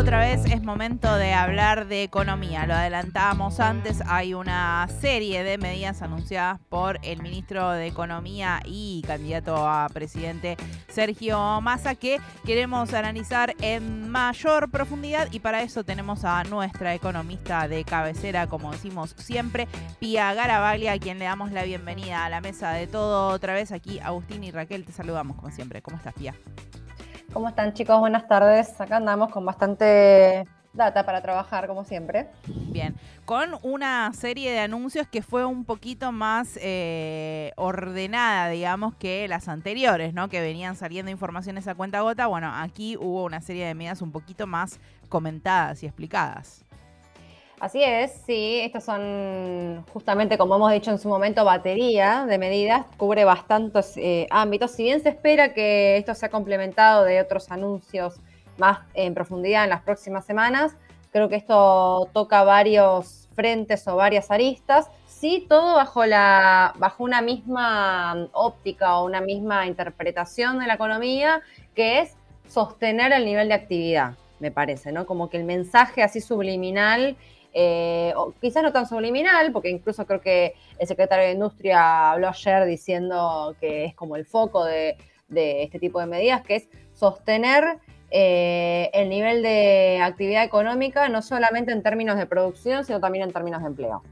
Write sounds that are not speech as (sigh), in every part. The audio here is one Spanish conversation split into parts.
otra vez es momento de hablar de economía. Lo adelantábamos antes, hay una serie de medidas anunciadas por el ministro de Economía y candidato a presidente Sergio Massa que queremos analizar en mayor profundidad y para eso tenemos a nuestra economista de cabecera, como decimos siempre, Pia Garabaglia, a quien le damos la bienvenida a la mesa de todo otra vez. Aquí Agustín y Raquel te saludamos como siempre. ¿Cómo estás, Pia? ¿Cómo están chicos? Buenas tardes. Acá andamos con bastante data para trabajar, como siempre. Bien, con una serie de anuncios que fue un poquito más eh, ordenada, digamos, que las anteriores, ¿no? Que venían saliendo informaciones a cuenta gota. Bueno, aquí hubo una serie de medidas un poquito más comentadas y explicadas. Así es, sí, estas son justamente, como hemos dicho en su momento, batería de medidas, cubre bastantes eh, ámbitos. Si bien se espera que esto sea complementado de otros anuncios más en profundidad en las próximas semanas, creo que esto toca varios frentes o varias aristas. Sí, todo bajo, la, bajo una misma óptica o una misma interpretación de la economía, que es sostener el nivel de actividad, me parece, ¿no? Como que el mensaje así subliminal eh, o quizás no tan subliminal, porque incluso creo que el secretario de Industria habló ayer diciendo que es como el foco de, este tipo de medidas, que es sostener eh, el nivel de actividad económica, no solamente en términos de producción, sino también en términos de empleo.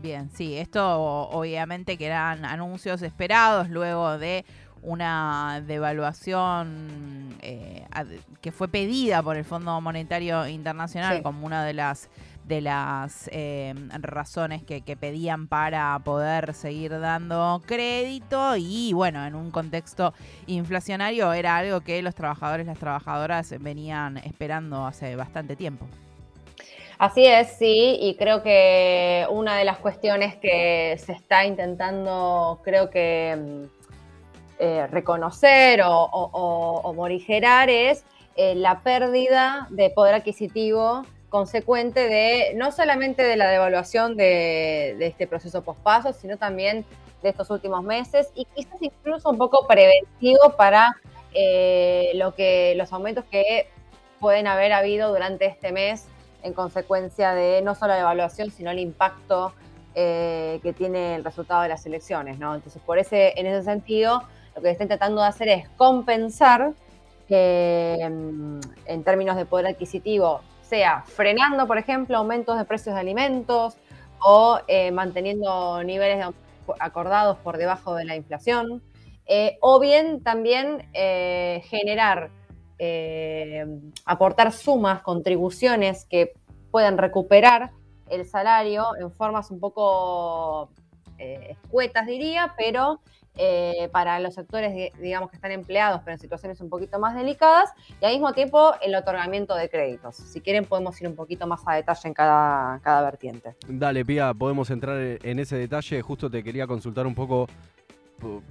Bien, sí, esto obviamente que eran anuncios esperados luego de una devaluación eh, que fue pedida por el Fondo Monetario Internacional como una de las de las eh, razones que, pedían para poder seguir dando crédito y bueno, en un contexto inflacionario era algo que los trabajadores las trabajadoras venían esperando hace bastante tiempo. Así es, sí, y creo que una de las cuestiones que se está intentando, creo que mm, eh, reconocer o, morigerar es eh, la pérdida de poder adquisitivo consecuente de no solamente de la devaluación de, este proceso pospaso, sino también de estos últimos meses y quizás incluso un poco preventivo para eh, lo que los aumentos que pueden haber habido durante este mes en consecuencia de no solo la devaluación, sino el impacto eh, que tiene el resultado de las elecciones, ¿no? Entonces, por ese, en ese sentido, lo que están tratando de hacer es compensar eh, en términos de poder adquisitivo sea frenando, por ejemplo, aumentos de precios de alimentos o eh, manteniendo niveles acordados por debajo de la inflación, eh, o bien también eh, generar, aportar sumas, contribuciones que puedan recuperar el salario en formas un poco escuetas, diría, pero eh, para los sectores, digamos, que están empleados, pero en situaciones un poquito más delicadas, y al mismo tiempo el otorgamiento de créditos. Si quieren, podemos ir un poquito más a detalle en cada, cada vertiente. Dale, Pía, podemos entrar en ese detalle. Justo te quería consultar un poco,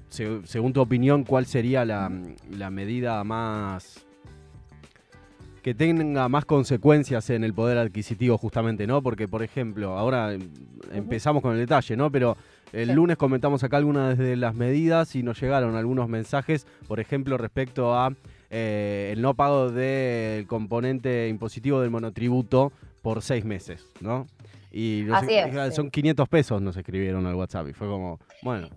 según tu opinión, cuál sería la, la medida más que tenga más consecuencias en el poder adquisitivo justamente, ¿no? Porque, por ejemplo, ahora empezamos con el detalle, ¿no? Pero el lunes comentamos acá algunas de las medidas y nos llegaron algunos mensajes, por ejemplo, respecto a eh, el no pago del componente impositivo del monotributo por seis meses, ¿no? Y son 500 pesos nos escribieron al WhatsApp y fue como, bueno.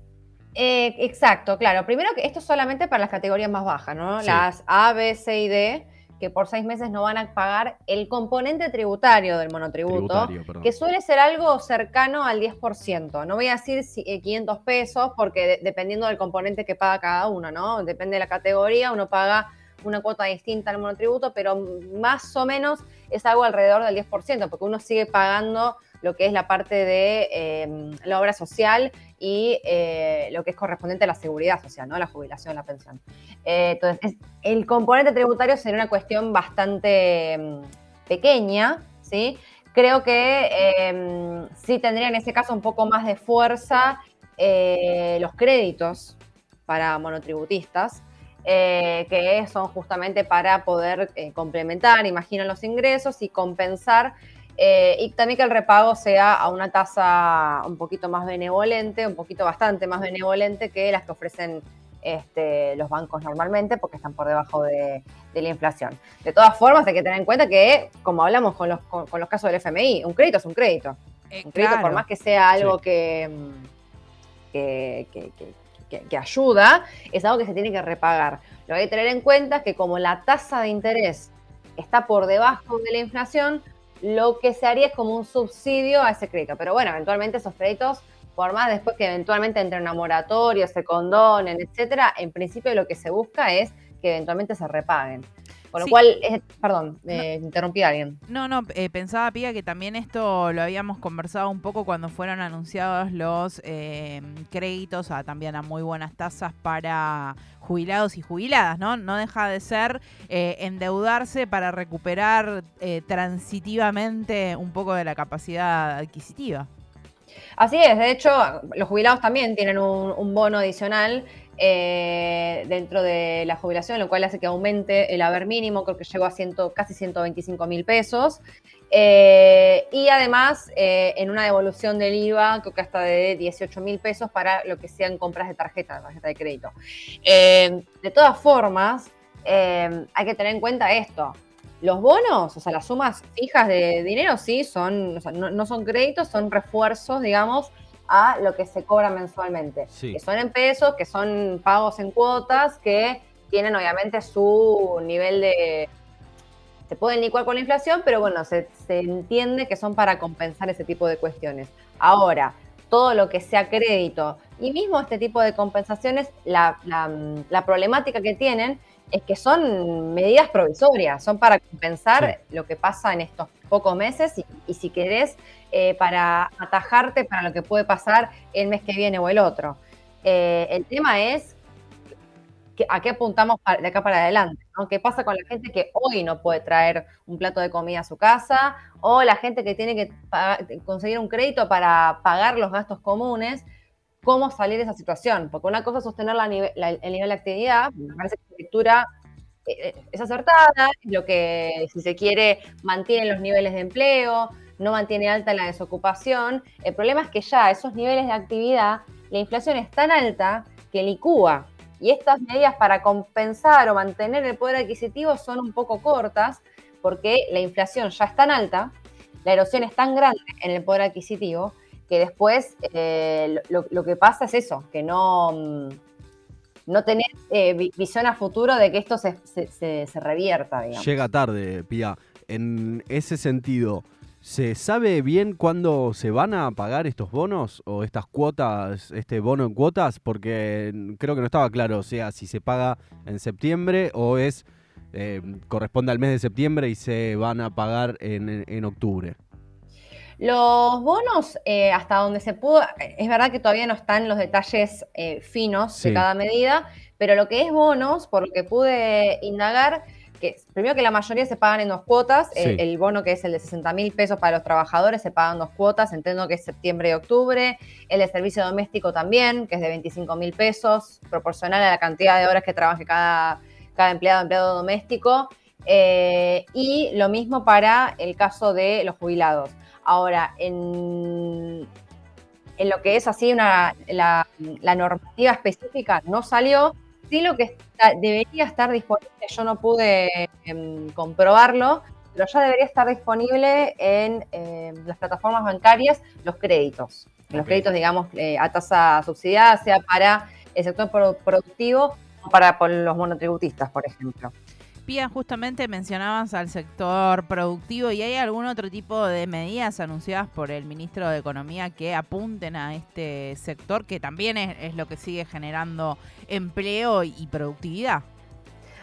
Eh, exacto, claro. Primero que esto es solamente para las categorías más bajas, ¿no? Las A, B, C y D que por seis meses no van a pagar el componente tributario del monotributo, que suele ser algo cercano al 10%. No voy a decir 500 eh, pesos, porque dependiendo del componente que paga cada uno, ¿no? Depende de la categoría, uno paga una cuota distinta al monotributo, pero más o menos es algo alrededor del 10%, porque uno sigue pagando lo que es la parte de em, la obra social y eh, lo que es correspondiente a la seguridad social, ¿no? La jubilación, la pensión. Eh, entonces, el componente tributario sería una cuestión bastante em, pequeña, ¿sí? Creo que em, sí tendría en ese caso un poco más de fuerza eh, los créditos para monotributistas, que son justamente para poder complementar, imagino, los ingresos y compensar eh, y también que el repago sea a una tasa un poquito más benevolente, un poquito bastante más benevolente que las que ofrecen este, los bancos normalmente porque están por debajo de, la inflación. De todas formas, hay que tener en cuenta que, como hablamos con los, con, los casos del FMI, un crédito es un crédito. Eh, un crédito, por más que sea algo que, que, que, ayuda, es algo que se tiene que repagar. Lo que hay que tener en cuenta es que como la tasa de interés está por debajo de la inflación, lo que se haría es como un subsidio a ese crédito. Pero bueno, eventualmente esos créditos, por más después que eventualmente entre una moratoria, se condonen, etcétera, en principio lo que se busca es que eventualmente se repaguen. Con lo cual, perdón, me interrumpí a alguien. No, no, eh, pensaba, Pía, que también esto lo habíamos conversado un poco cuando fueron anunciados los eh, créditos a, también a muy buenas tasas para jubilados y jubiladas, ¿no? No deja de ser eh, endeudarse para recuperar transitivamente un poco de la capacidad adquisitiva. Así es, de hecho, los jubilados también tienen un bono adicional eh, dentro de la jubilación, lo cual hace que aumente el haber mínimo, creo que llegó a ciento, casi 125 mil pesos. Eh, y además, eh, en una devolución del IVA, creo que hasta de 18 mil pesos para lo que sean compras de tarjeta, tarjeta de crédito. de todas formas, hay que tener en cuenta esto. Los bonos, o sea, las sumas fijas de dinero, sí, son, no son créditos, son refuerzos, digamos, a lo que se cobra mensualmente. Que son en pesos, que son pagos en cuotas, que tienen obviamente su nivel de... Se pueden licuar con la inflación, pero bueno, se, entiende que son para compensar ese tipo de cuestiones. Ahora, todo lo que sea crédito y mismo este tipo de compensaciones, la, problemática que tienen es que son medidas provisorias, son para compensar lo que pasa en estos pocos meses y, y si querés eh, para atajarte para lo que puede pasar el mes que viene o el otro. Eh, el tema es a qué apuntamos de acá para adelante, ¿Qué pasa con la gente que hoy no puede traer un plato de comida a su casa o la gente que tiene que conseguir un crédito para pagar los gastos comunes? ¿Cómo salir de esa situación? Porque una cosa es sostener el nivel de actividad, me parece que la lectura eh, es acertada, lo que, si se quiere, mantiene los niveles de empleo, no mantiene alta la desocupación. El problema es que ya esos niveles de actividad, la inflación es tan alta que licúa. Y estas medidas para compensar o mantener el poder adquisitivo son un poco cortas porque la inflación ya es tan alta, la erosión es tan grande en el poder adquisitivo que después eh, lo, que pasa es eso, que no, mm, no tenés eh, visión a futuro de que esto se, se revierta. Digamos. Llega tarde, Pía. En ese sentido, ¿Se sabe bien cuándo se van a pagar estos bonos o estas cuotas, este bono en cuotas? Porque creo que no estaba claro, o sea, si se paga en septiembre o es eh, corresponde al mes de septiembre y se van a pagar en, octubre. Los bonos, eh, hasta donde se pudo, es verdad que todavía no están los detalles eh, finos de cada medida, pero lo que es bonos, por lo que pude indagar, que primero que la mayoría se pagan en dos cuotas, el, bono que es el de 60 mil pesos para los trabajadores se pagan dos cuotas, entiendo que es septiembre y octubre, el de servicio doméstico también, que es de 25 mil pesos, proporcional a la cantidad de horas que trabaje cada, cada empleado empleado doméstico, eh, y lo mismo para el caso de los jubilados. Ahora, en, en lo que es así una, la, la normativa específica no salió, sí lo que debería estar disponible, yo no pude em, comprobarlo, pero ya debería estar disponible en em, las plataformas bancarias los créditos. Los créditos, digamos, eh, a tasa subsidiada, sea para el sector productivo o para los monotributistas, por ejemplo justamente mencionabas al sector productivo y hay algún otro tipo de medidas anunciadas por el ministro de Economía que apunten a este sector, que también es, lo que sigue generando empleo y productividad.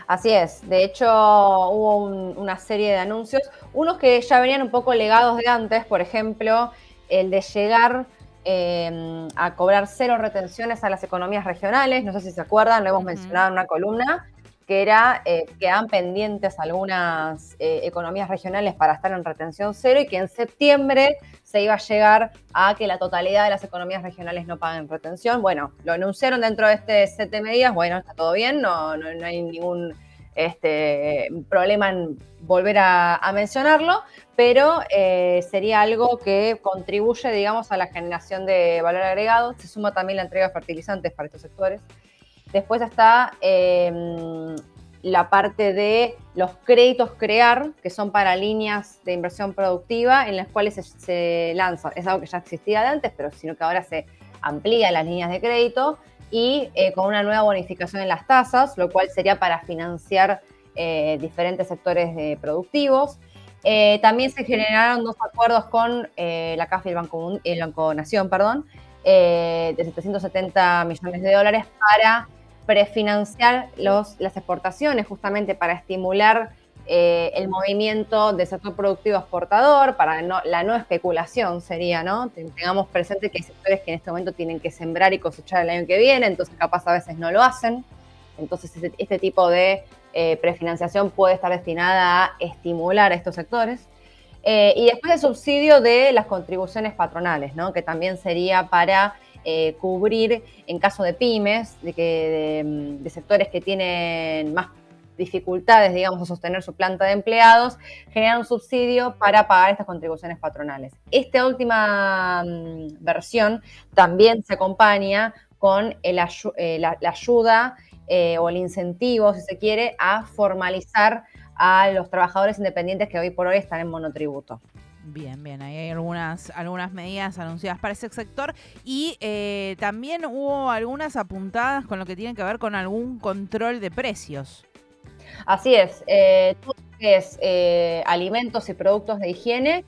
Así es, de hecho hubo una serie de anuncios, unos que ya venían un poco legados de antes, por ejemplo, el de llegar em, a cobrar cero retenciones a las economías regionales, no sé si se acuerdan, lo hemos mencionado en una columna, que era eh, pendientes algunas eh, economías regionales para estar en retención cero y que en septiembre se iba a llegar a que la totalidad de las economías regionales no paguen retención. Bueno, lo anunciaron dentro de este set de medidas, bueno, está todo bien, no, no, hay ningún este, problema en volver a, mencionarlo, pero eh, sería algo que contribuye, digamos, a la generación de valor agregado. Se suma también la entrega de fertilizantes para estos sectores. Después está em, la parte de los créditos crear, que son para líneas de inversión productiva en las cuales se, lanza, es algo que ya existía de antes, pero sino que ahora se amplía las líneas de crédito y eh, con una nueva bonificación en las tasas, lo cual sería para financiar eh, diferentes sectores productivos. Eh, también se generaron dos acuerdos con la CAF y el Banco, el Banco Nación, perdón, de 770 millones de dólares para prefinanciar los, las exportaciones, justamente para estimular eh, el movimiento del sector productivo exportador, para la no especulación sería, ¿no? Tengamos presente que hay sectores que en este momento tienen que sembrar y cosechar el año que viene, entonces capaz a veces no lo hacen. Entonces este, este tipo de eh, prefinanciación puede estar destinada a estimular a estos sectores. Eh, y después el subsidio de las contribuciones patronales, ¿no? que también sería para eh, cubrir en caso de pymes, de, que, de, sectores que tienen más dificultades, digamos, a sostener su planta de empleados, generar un subsidio para pagar estas contribuciones patronales. Esta última mm, versión también se acompaña con eh, la, ayuda eh, o el incentivo, si se quiere, a formalizar a los trabajadores independientes que hoy por hoy están en monotributo. Bien, bien, ahí hay algunas, algunas medidas anunciadas para ese sector y eh, también hubo algunas apuntadas con lo que tiene que ver con algún control de precios. Así es, eh, todo es eh, alimentos y productos de higiene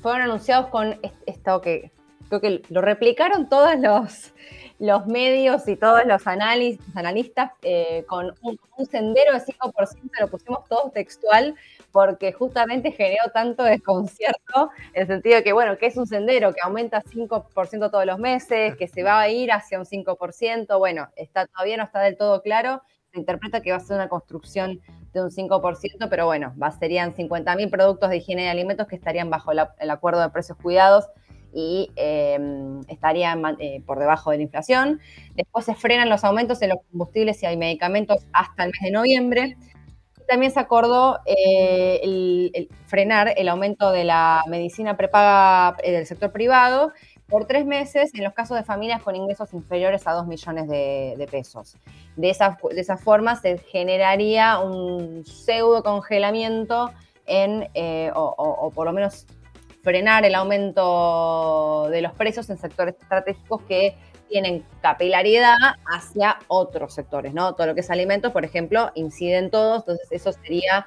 fueron anunciados con esto que creo que lo replicaron todos los, los medios y todos los analistas con un, un, sendero de 5%, lo pusimos todo textual, porque justamente generó tanto desconcierto en el sentido de que, bueno, que es un sendero que aumenta 5% todos los meses, que se va a ir hacia un 5%, bueno, está, todavía no está del todo claro, se interpreta que va a ser una construcción de un 5%, pero bueno, va, serían 50.000 productos de higiene y alimentos que estarían bajo el acuerdo de precios cuidados y em, estarían eh, por debajo de la inflación. Después se frenan los aumentos en los combustibles y hay medicamentos hasta el mes de noviembre. También se acordó eh, frenar el aumento de la medicina prepaga eh, del sector privado por tres meses en los casos de familias con ingresos inferiores a 2 millones de, pesos. De esa, de esa, forma se generaría un pseudo congelamiento en, eh, o, por lo menos frenar el aumento de los precios en sectores estratégicos que tienen capilaridad hacia otros sectores, ¿no? Todo lo que es alimentos, por ejemplo, inciden todos, entonces eso sería,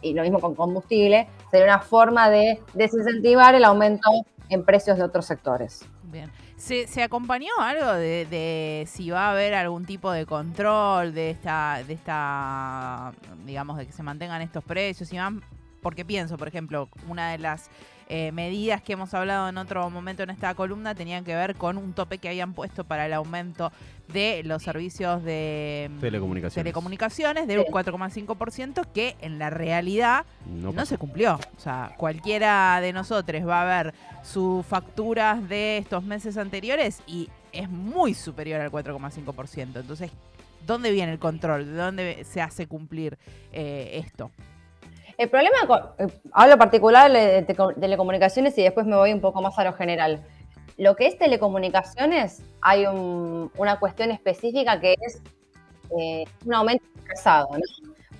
y lo mismo con combustible, sería una forma de desincentivar el aumento en precios de otros sectores. Bien. ¿Se, acompañó algo de, si va a haber algún tipo de control de esta, de esta, digamos, de que se mantengan estos precios? Y van, porque pienso, por ejemplo, una de las eh, medidas que hemos hablado en otro momento en esta columna tenían que ver con un tope que habían puesto para el aumento de los servicios de mm, telecomunicaciones, telecomunicaciones de un 4,5% que en la realidad no, se cumplió. O sea, cualquiera de nosotros va a ver sus facturas de estos meses anteriores y es muy superior al 4,5%. Entonces, ¿dónde viene el control? ¿De dónde se hace cumplir eh, esto? El problema, eh, hablo particular de telecomunicaciones y después me voy un poco más a lo general. Lo que es telecomunicaciones, hay una cuestión específica que es eh, un aumento pesado, ¿no?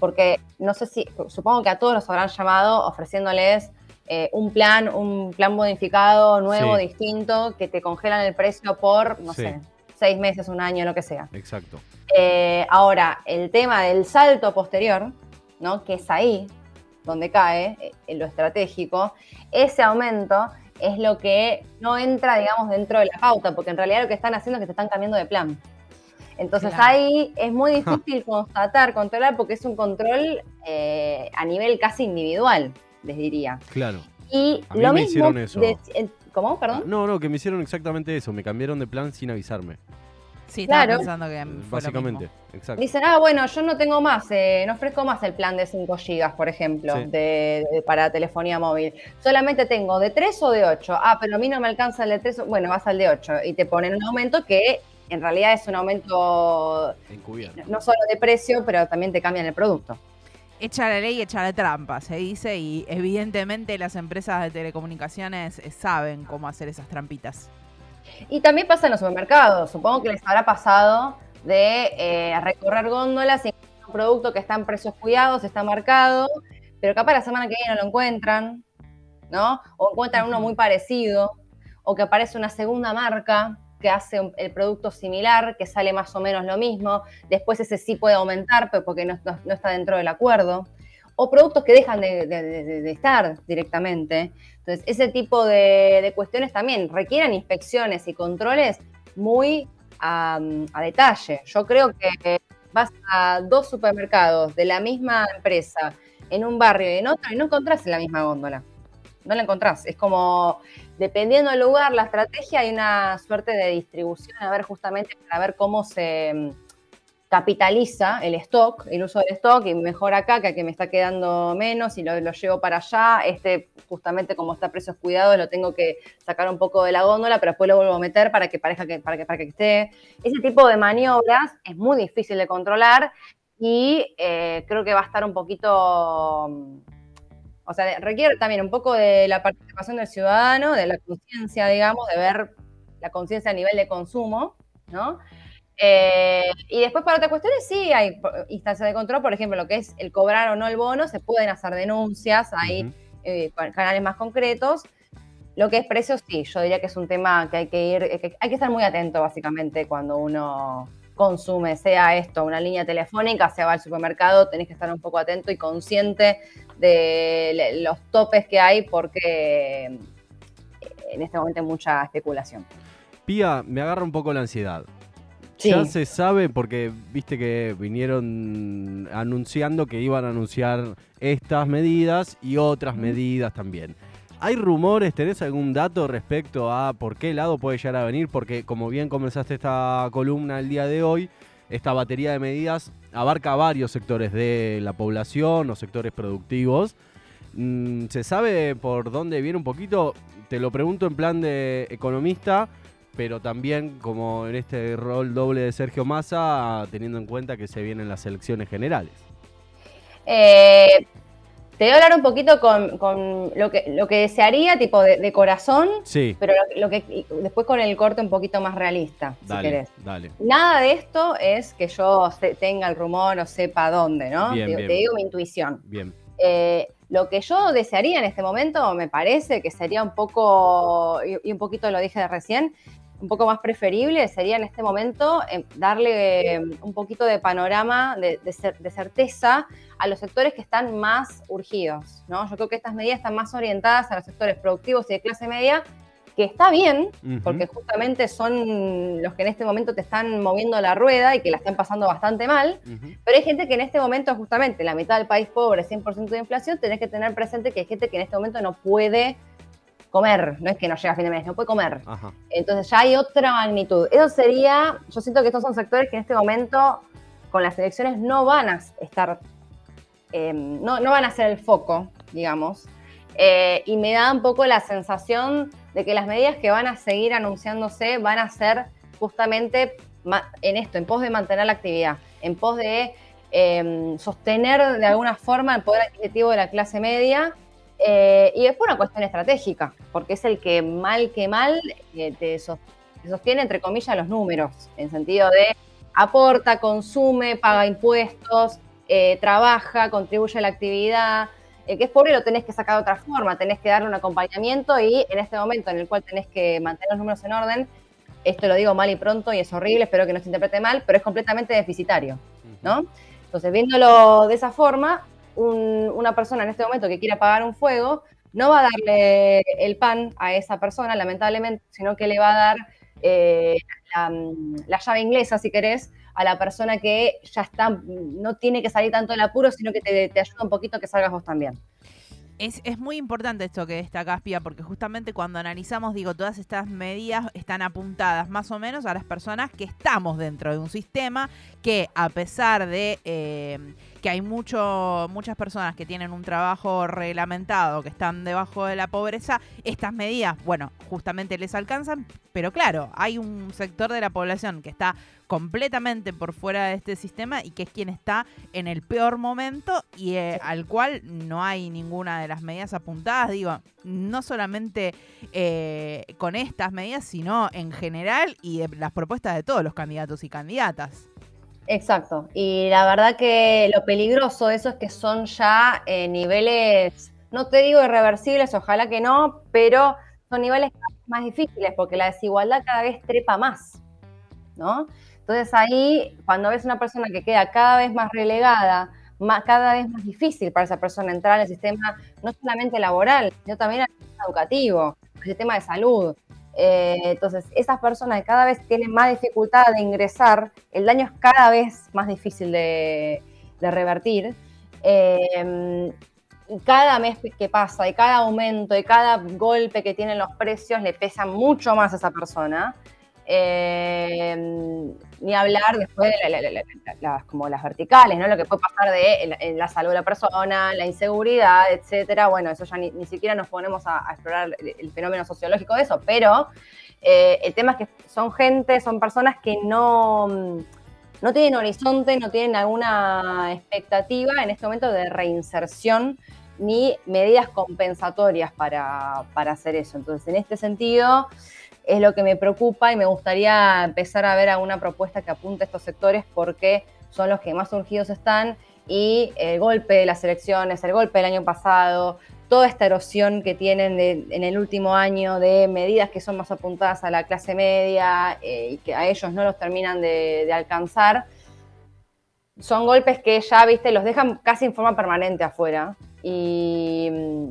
Porque no sé si, supongo que a todos nos habrán llamado ofreciéndoles eh, un plan, un plan modificado, nuevo, distinto, que te congelan el precio por, no sé, seis meses, un año, lo que sea. Exacto. ahora, el tema del salto posterior, ¿no? Que es ahí, donde cae, eh, en lo estratégico, ese aumento es lo que no entra, digamos, dentro de la pauta, porque en realidad lo que están haciendo es que te están cambiando de plan. Entonces ahí es muy (laughs) difícil constatar, controlar, porque es un control eh, a nivel casi individual, les diría. Claro. Y lo me mismo. Hicieron eso. ¿Cómo? Perdón. No, no, que me hicieron exactamente eso. Me cambiaron de plan sin avisarme. Sí, estaba pensando que Básicamente, exacto. Dicen, ah, bueno, yo no tengo más, eh, no ofrezco más el plan de 5 GB, por ejemplo, de, para telefonía móvil. Solamente tengo de 3 o de 8. Ah, pero a mí no me alcanza el de 3, bueno, vas al de 8. Y te ponen un aumento que en realidad es un aumento Encubierto. no solo de precio, pero también te cambian el producto. Echa la ley, echa la trampa, se dice, y evidentemente las empresas de telecomunicaciones eh, saben cómo hacer esas trampitas. Y también pasa en los supermercados. Supongo que les habrá pasado de eh, recorrer góndolas y un producto que está en precios cuidados, está marcado, pero capaz la semana que viene no lo encuentran, ¿no? O encuentran uno muy parecido, o que aparece una segunda marca que hace el producto similar, que sale más o menos lo mismo, después ese sí puede aumentar, pero porque no, está dentro del acuerdo, o productos que dejan de, estar directamente. Entonces, ese tipo de, cuestiones también requieren inspecciones y controles muy a, a detalle. Yo creo que vas a dos supermercados de la misma empresa en un barrio y en otro y no encontrás la misma góndola. No la encontrás. Es como, dependiendo del lugar, la estrategia, hay una suerte de distribución, a ver justamente para ver cómo se capitaliza el stock, el uso del stock, y mejor acá que que me está quedando menos y lo, llevo para allá. Este, justamente como está a precios cuidados, lo tengo que sacar un poco de la góndola, pero después lo vuelvo a meter para que parezca que, para que, para que esté. Ese tipo de maniobras es muy difícil de controlar y eh, creo que va a estar un poquito, o sea, requiere también un poco de la participación del ciudadano, de la conciencia, digamos, de ver la conciencia a nivel de consumo, ¿no? Eh, y después para otras cuestiones sí hay instancias de control, por ejemplo, lo que es el cobrar o no el bono, se pueden hacer denuncias, hay eh, canales más concretos. Lo que es precios, sí, yo diría que es un tema que hay que ir, hay que estar muy atento básicamente cuando uno consume, sea esto una línea telefónica, sea va al supermercado, tenés que estar un poco atento y consciente de los topes que hay porque eh, en este momento hay mucha especulación. Pía, me agarra un poco la ansiedad. Ya se sabe porque viste que vinieron anunciando que iban a anunciar estas medidas y otras medidas también. ¿Hay rumores? ¿Tenés algún dato respecto a por qué lado puede llegar a venir? Porque como bien comenzaste esta columna el día de hoy, esta batería de medidas abarca varios sectores de la población o sectores productivos. Mm, ¿Se sabe por dónde viene un poquito? Te lo pregunto en plan de economista, pero también como en este rol doble de Sergio Massa, teniendo en cuenta que se vienen las elecciones generales. Eh, te voy a hablar un poquito con, lo, que, lo que desearía, tipo de, corazón, sí. pero lo, que, después con el corte un poquito más realista, si querés. Dale. Nada de esto es que yo tenga el rumor o sepa dónde, ¿no? te, digo mi intuición. Bien. Eh, lo que yo desearía en este momento, me parece que sería un poco, y un poquito lo dije de recién, un poco más preferible sería en este momento eh, darle eh, un poquito de panorama, de, certeza a los sectores que están más urgidos. ¿no? Yo creo que estas medidas están más orientadas a los sectores productivos y de clase media, que está bien, porque justamente son los que en este momento te están moviendo la rueda y que la están pasando bastante mal, pero hay gente que en este momento justamente la mitad del país pobre, 100% de inflación, tenés que tener presente que hay gente que en este momento no puede comer, no es que no llega a fin de mes, no puede comer. Entonces ya hay otra magnitud. Eso sería, yo siento que estos son sectores que en este momento con las elecciones no van a estar, em, no, van a ser el foco, digamos. Eh, y me da un poco la sensación de que las medidas que van a seguir anunciándose van a ser justamente en esto, en pos de mantener la actividad, en pos de em, sostener de alguna forma el poder adquisitivo de la clase media eh, y después una cuestión estratégica, porque es el que mal que mal eh, te, sostiene, entre comillas, los números, en sentido de aporta, consume, paga impuestos, eh, trabaja, contribuye a la actividad. El que es pobre lo tenés que sacar de otra forma, tenés que darle un acompañamiento y en este momento en el cual tenés que mantener los números en orden, esto lo digo mal y pronto y es horrible, espero que no se interprete mal, pero es completamente deficitario, ¿no? Entonces, viéndolo de esa forma, una persona en este momento que quiera pagar un fuego, no va a darle el pan a esa persona, lamentablemente, sino que le va a dar eh, la, llave inglesa, si querés, a la persona que ya está, no tiene que salir tanto del apuro, sino que te, ayuda un poquito a que salgas vos también. Es, es, muy importante esto que destaca Pia, porque justamente cuando analizamos, digo, todas estas medidas están apuntadas más o menos a las personas que estamos dentro de un sistema que a pesar de eh, que hay mucho, muchas personas que tienen un trabajo reglamentado, que están debajo de la pobreza, estas medidas, bueno, justamente les alcanzan, pero claro, hay un sector de la población que está completamente por fuera de este sistema y que es quien está en el peor momento y eh, al cual no hay ninguna de las medidas apuntadas, digo, no solamente eh, con estas medidas, sino en general y de las propuestas de todos los candidatos y candidatas. Exacto. Y la verdad que lo peligroso de eso es que son ya eh, niveles, no te digo irreversibles, ojalá que no, pero son niveles más difíciles porque la desigualdad cada vez trepa más, ¿no? Entonces ahí, cuando ves una persona que queda cada vez más relegada, más, cada vez más difícil para esa persona entrar en el sistema, no solamente laboral, sino también el sistema educativo, el sistema de salud. Eh, entonces, esas personas cada vez tienen más dificultad de ingresar, el daño es cada vez más difícil de, revertir. Eh, cada mes que pasa y cada aumento y cada golpe que tienen los precios le pesa mucho más a esa persona. Eh, ni hablar después de las, como las verticales, ¿no? Lo que puede pasar de la salud de la persona, la inseguridad, etcétera. Bueno, eso ya ni, siquiera nos ponemos a, explorar el, fenómeno sociológico de eso, pero eh, el tema es que son gente, son personas que no, no tienen horizonte, no tienen alguna expectativa en este momento de reinserción ni medidas compensatorias para, para hacer eso. Entonces, en este sentido es lo que me preocupa y me gustaría empezar a ver alguna propuesta que apunte a estos sectores porque son los que más urgidos están y el golpe de las elecciones, el golpe del año pasado, toda esta erosión que tienen en el último año de medidas que son más apuntadas a la clase media eh, y que a ellos no los terminan de, alcanzar, son golpes que ya, viste, los dejan casi en forma permanente afuera y,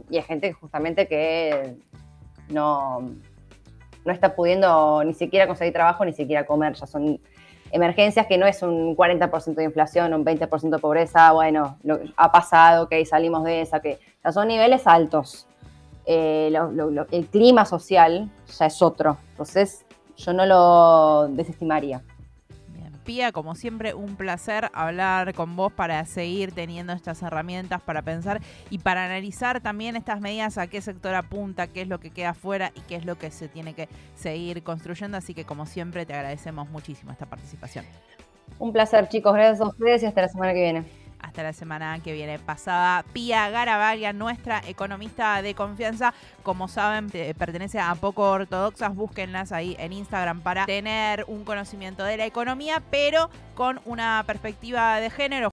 y hay gente justamente que no, no está pudiendo ni siquiera conseguir trabajo, ni siquiera comer. Ya son emergencias que no es un 40% de inflación, un 20% de pobreza, bueno, lo, ha pasado, que salimos de esa, que ya son niveles altos. Eh, el clima social ya es otro, entonces yo no lo desestimaría. Como siempre, un placer hablar con vos para seguir teniendo estas herramientas para pensar y para analizar también estas medidas, a qué sector apunta, qué es lo que queda fuera y qué es lo que se tiene que seguir construyendo. Así que, como siempre, te agradecemos muchísimo esta participación. Un placer, chicos. Gracias a ustedes y hasta la semana que viene hasta la semana que viene. Pasada Pía Garabaglia, nuestra economista de confianza. Como saben, pertenece a Poco Ortodoxas. Búsquenlas ahí en Instagram para tener un conocimiento de la economía, pero con una perspectiva de género.